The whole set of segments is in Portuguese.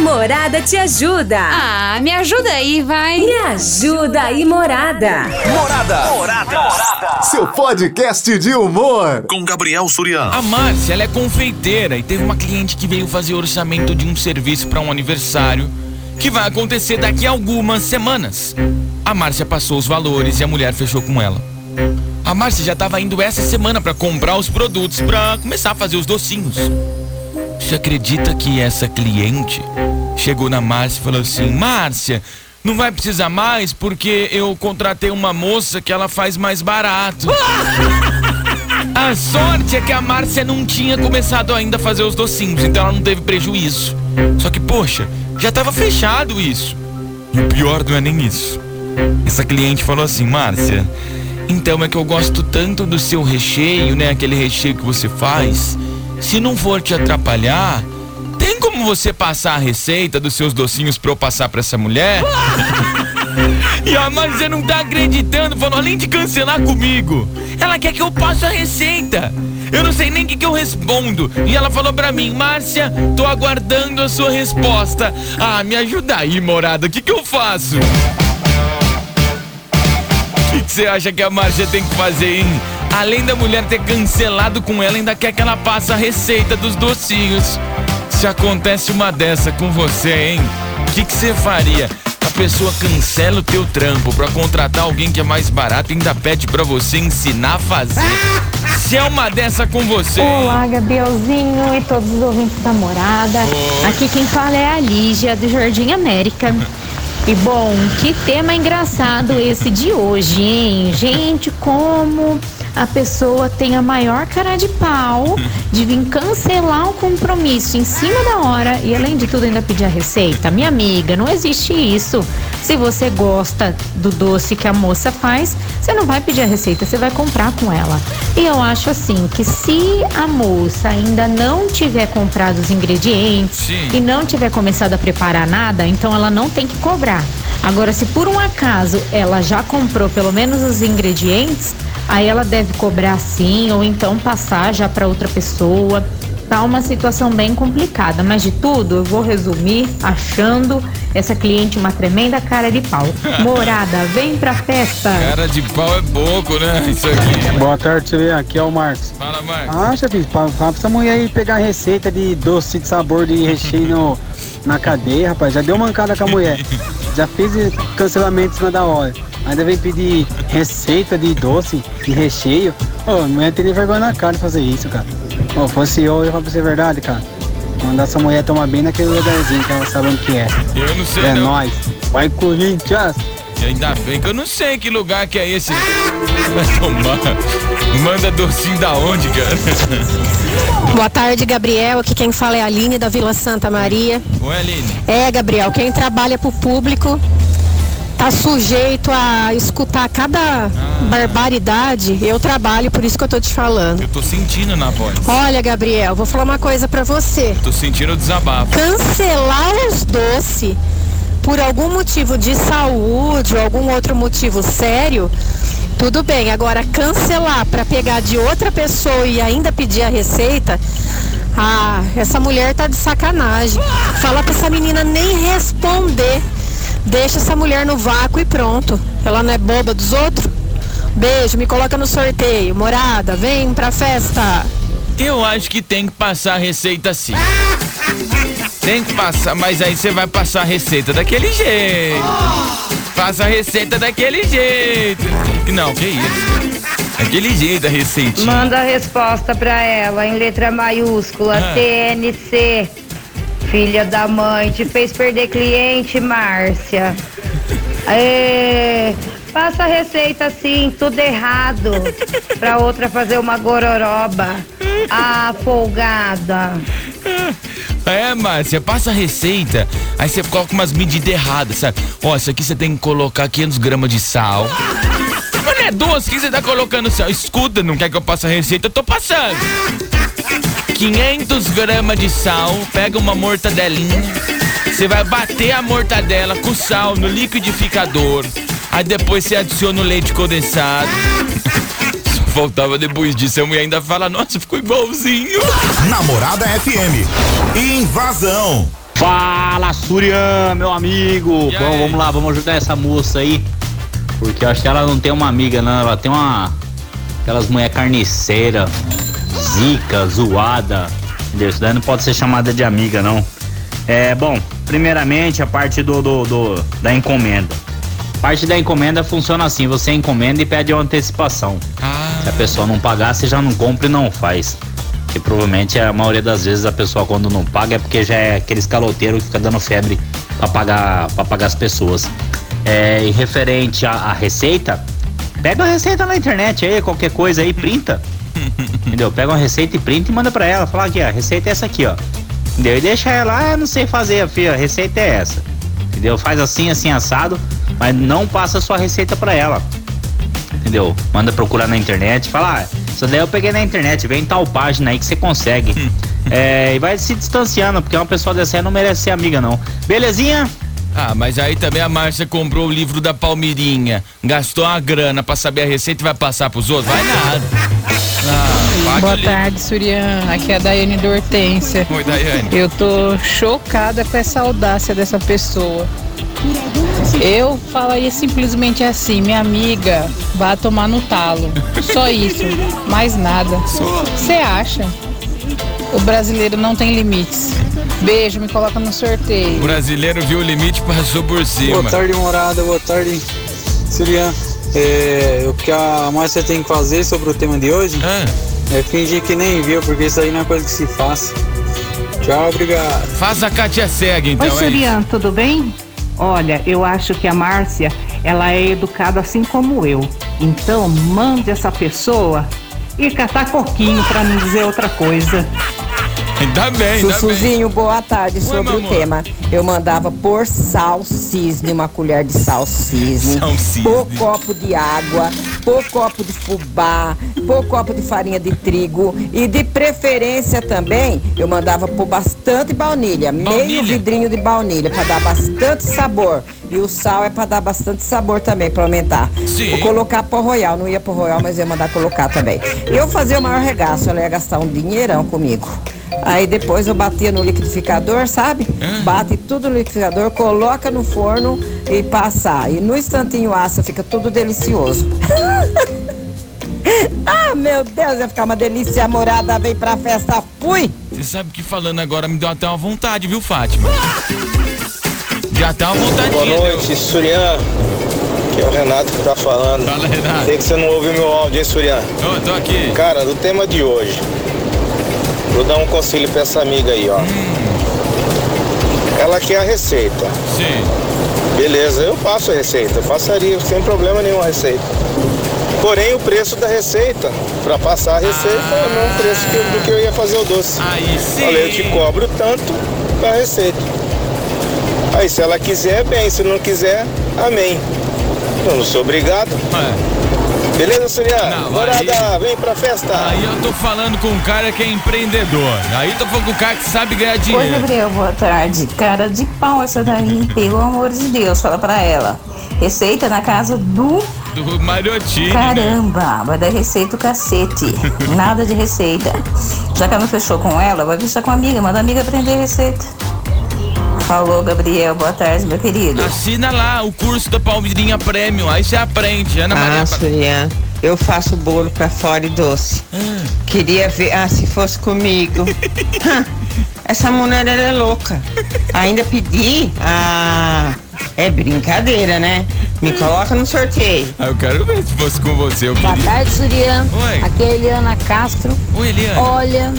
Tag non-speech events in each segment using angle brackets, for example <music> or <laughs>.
Morada te ajuda. Ah, me ajuda aí, vai. Me ajuda aí, Morada. Morada. Morada. Seu podcast de humor. Com Gabriel Suriano. A Márcia, ela é confeiteira e teve uma cliente que veio fazer orçamento de um serviço para um aniversário que vai acontecer daqui a algumas semanas. A Márcia passou os valores e a mulher fechou com ela. A Márcia já estava indo essa semana para comprar os produtos para começar a fazer os docinhos. Você acredita que essa cliente chegou na Márcia e falou assim: Márcia, não vai precisar mais porque eu contratei uma moça que ela faz mais barato. <laughs> A sorte é que a Márcia não tinha começado ainda a fazer os docinhos, então ela não teve prejuízo. Só que, poxa, já estava fechado isso. E o pior não é nem isso. Essa cliente falou assim: Márcia, então é que eu gosto tanto do seu recheio, né? Aquele recheio que você faz. Se não for te atrapalhar, como você passar a receita dos seus docinhos pra eu passar pra essa mulher? <laughs> e a Márcia não tá acreditando, falou, além de cancelar comigo, ela quer que eu passe a receita. Eu não sei nem o que, que eu respondo. E ela falou pra mim, Márcia, tô aguardando a sua resposta. Ah, me ajuda aí, morada, o que, que eu faço? O que você acha que a Márcia tem que fazer, hein? Além da mulher ter cancelado com ela, ainda quer que ela passe a receita dos docinhos. Se acontece uma dessa com você, hein? O que você faria? A pessoa cancela o teu trampo pra contratar alguém que é mais barato e ainda pede pra você ensinar a fazer. <laughs> Se é uma dessa com você. Olá, Gabrielzinho e todos os ouvintes da morada. Oi. Aqui quem fala é a Lígia, do Jardim América. E bom, que tema engraçado esse de hoje, hein? Gente, como a pessoa tem a maior cara de pau de vir cancelar um compromisso em cima da hora e além de tudo ainda pedir a receita. Minha amiga, não existe isso. Se você gosta do doce que a moça faz, você não vai pedir a receita, você vai comprar com ela. E eu acho assim que se a moça ainda não tiver comprado os ingredientes Sim. e não tiver começado a preparar nada, então ela não tem que cobrar. Agora, se por um acaso ela já comprou pelo menos os ingredientes, aí ela deve cobrar sim, ou então passar já para outra pessoa. Tá uma situação bem complicada, mas de tudo eu vou resumir achando essa cliente uma tremenda cara de pau. <laughs> Morada, vem pra festa! Cara de pau é pouco, né? Isso aqui. Boa tarde, você aqui é o Marcos. Fala, Marcos. Ah, chefe, fala pra essa mulher aí pegar receita de doce de sabor de recheio no- na cadeia, rapaz. Já deu mancada com a mulher. <laughs> Já fez cancelamento em cima da hora. Ainda vem pedir receita de doce, de recheio. Ô, a mulher teria vergonha na cara de fazer isso, cara. Ô, fosse eu, eu ia falar pra você a verdade, cara. Mandar essa mulher tomar bem naquele lugarzinho que ela sabe onde que é. Eu não sei É não. nóis. Vai, Corinthians! E ainda bem que eu não sei que lugar que é esse. Vai tomar. Manda docinho da onde, cara? Boa tarde, Gabriel. Aqui quem fala é a Aline da Vila Santa Maria. Oi, Aline. É, Gabriel, quem trabalha pro público tá sujeito a escutar cada barbaridade. Eu trabalho, por isso que eu tô te falando. Eu tô sentindo na voz. Olha, Gabriel, vou falar uma coisa pra você. Tô sentindo o desabafo. Cancelar os doces por algum motivo de saúde ou algum outro motivo sério, tudo bem. Agora, cancelar pra pegar de outra pessoa e ainda pedir a receita, ah, essa mulher tá de sacanagem. Fala pra essa menina nem responder. Deixa essa mulher no vácuo e pronto. Ela não é boba dos outros? Beijo, me coloca no sorteio. Morada, vem pra festa. Eu acho que tem que passar a receita sim. Tem que passar, mas aí você vai passar a receita daquele jeito. Passa a receita daquele jeito. Não, que isso? Daquele jeito a receitinha. Manda a resposta pra ela em letra maiúscula, Ah. TNC. Filha da mãe, te fez perder cliente, Márcia. Aê, passa a receita assim, tudo errado. Pra outra fazer uma gororoba. Ah, folgada. É, Márcia, passa a receita, aí você coloca umas medidas erradas, sabe? Ó, isso aqui você tem que colocar 500 gramas de sal. Mas não é que você tá colocando sal? Escuta, não quer que eu passe a receita? Eu tô passando. 500 gramas de sal, pega uma mortadelinha, você vai bater a mortadela com sal no liquidificador, aí depois você adiciona o leite condensado. Só faltava depois disso, a mulher ainda fala, nossa, ficou igualzinho. Namorada FM. Invasão. Fala, Surian, meu amigo. Bom, vamos lá, vamos ajudar essa moça aí. Porque eu acho que ela não tem uma amiga, não. Ela tem uma. Aquelas mulher carniceira, zica, zoada. Isso daí não pode ser chamada de amiga, não. É, bom, primeiramente a parte do, do, do da encomenda. Parte da encomenda funciona assim: você encomenda e pede uma antecipação. Se a pessoa não pagar, você já não compra e não faz. Que provavelmente a maioria das vezes a pessoa quando não paga é porque já é aqueles caloteiros que fica dando febre para pagar para pagar as pessoas. É, e referente à, à receita, pega a receita na internet aí, qualquer coisa aí, printa. Entendeu? Pega uma receita e printa e manda pra ela. Fala aqui, ó, a receita é essa aqui, ó. Entendeu? E deixa ela, ah, não sei fazer, filha, a receita é essa. Entendeu? Faz assim, assim, assado, mas não passa a sua receita pra ela. Entendeu? Manda procurar na internet, fala, ah, isso daí eu peguei na internet, vem em tal página aí que você consegue. <laughs> é, e vai se distanciando, porque uma pessoa dessa aí não merece ser amiga, não. Belezinha? Ah, mas aí também a Márcia comprou o livro da Palmirinha, gastou a grana pra saber a receita e vai passar pros outros? Vai nada. Ah, Boa tarde, Surian. Aqui é a Daiane da Hortência. Oi, Daiane. Eu tô chocada com essa audácia dessa pessoa. Eu falaria simplesmente assim, minha amiga, vá tomar no talo. Só isso, mais nada. Você acha? O brasileiro não tem limites. Beijo, me coloca no O sorteio. brasileiro viu o limite e passou por cima. Boa tarde, morada. Boa tarde, Surian. É, o que a Márcia tem que fazer sobre o tema de hoje é fingir que nem viu, porque isso aí não é coisa que se faz. Tchau, obrigado. Faz a Kátia cega, então. Oi, é. Surian, tudo bem? Olha, eu acho que a Márcia, ela é educada assim como eu. Então, mande essa pessoa ir catar coquinho pra não dizer outra coisa. Ainda bem, ainda bem. Sussuzinho, boa tarde. Sobre o tema, eu mandava pôr sal cisne, uma colher de sal cisne, Sal cisne. pôr copo de água, pôr copo de fubá, pôr copo de farinha de trigo e de preferência também, eu mandava pôr bastante baunilha, meio vidrinho de baunilha para dar bastante sabor. E o sal é para dar bastante sabor também, para aumentar. Sim. Vou colocar pó royal, não ia pôr royal, mas ia mandar colocar também. Eu fazia o maior regaço, ela ia gastar um dinheirão comigo. Aí depois eu batia no liquidificador, sabe? Bate tudo no liquidificador, coloca no forno e passa. E no instantinho assa, fica tudo delicioso. <laughs> ah, meu Deus, ia ficar uma delícia. A morada vem pra festa, fui! Você sabe que falando agora me deu até uma vontade, viu, Fátima? Já tá uma vontade. Boa noite, Surian. Que é o Renato que tá falando. Fala, Renato. Sei que você não ouviu meu áudio, hein, Surian? Ô, tô aqui. Cara, do tema de hoje, vou dar um conselho pra essa amiga aí, ó. Ela quer a receita. Sim. Beleza, eu faço a receita. Eu passaria sem problema nenhum a receita. Porém, o preço da receita, pra passar a receita, é o mesmo preço que, do que eu ia fazer o doce. Aí sim. Falei, eu te cobro tanto pra receita. Aí, se ela quiser, bem. Se não quiser, amém. Eu não sou obrigado. Beleza? Não, Morada, vem pra festa. Aí eu tô falando com um cara que é empreendedor. Aí eu tô falando com um cara que sabe ganhar Oi, dinheiro. Gabriel, boa tarde. Cara de pau essa daí, <laughs> pelo amor de Deus, fala pra ela. Receita na casa do Do Mariottini. né? caramba, vai dar receita o cacete. <laughs> Nada de receita. Já que ela não fechou com ela, vai fechar com a amiga, manda a amiga aprender receita. Falou, Gabriel, boa tarde, meu querido. Assina lá o curso da Palmeirinha Premium. Aí você aprende. Ana Maria. Ah, Surian, eu faço bolo pra fora e doce. Queria ver, ah, se fosse comigo. <laughs> Essa mulher, ela é louca. Ainda pedi? Ah, é brincadeira, né? Me coloca no sorteio. Ah, eu quero ver se fosse com você. Eu Boa queria. tarde, Surian. Oi. Aqui é a Eliana Castro. Oi, Eliana. Olha,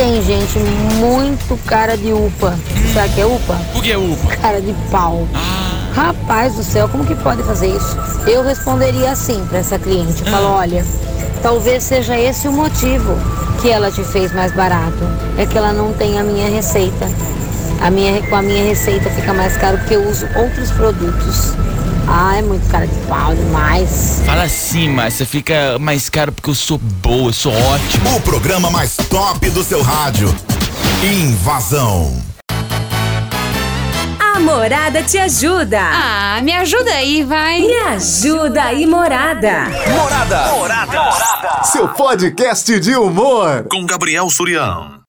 tem gente muito cara de upa. Sabe o que é upa? O que é upa? Cara de pau. Rapaz do céu, como que pode fazer isso? Eu responderia assim pra essa cliente. Eu falo, olha, talvez seja esse o motivo que ela te fez mais barato. É que ela não tem a minha receita. A minha, com a minha receita fica mais caro porque eu uso outros produtos. Ah, é muito cara de pau demais. Fala assim, mas você fica mais caro porque eu sou boa, eu sou ótimo. O programa mais top do seu rádio. Invasão. A Morada te ajuda. Ah, me ajuda aí, vai. Me ajuda aí, Morada. Morada. Seu podcast de humor. Com Gabriel Surião.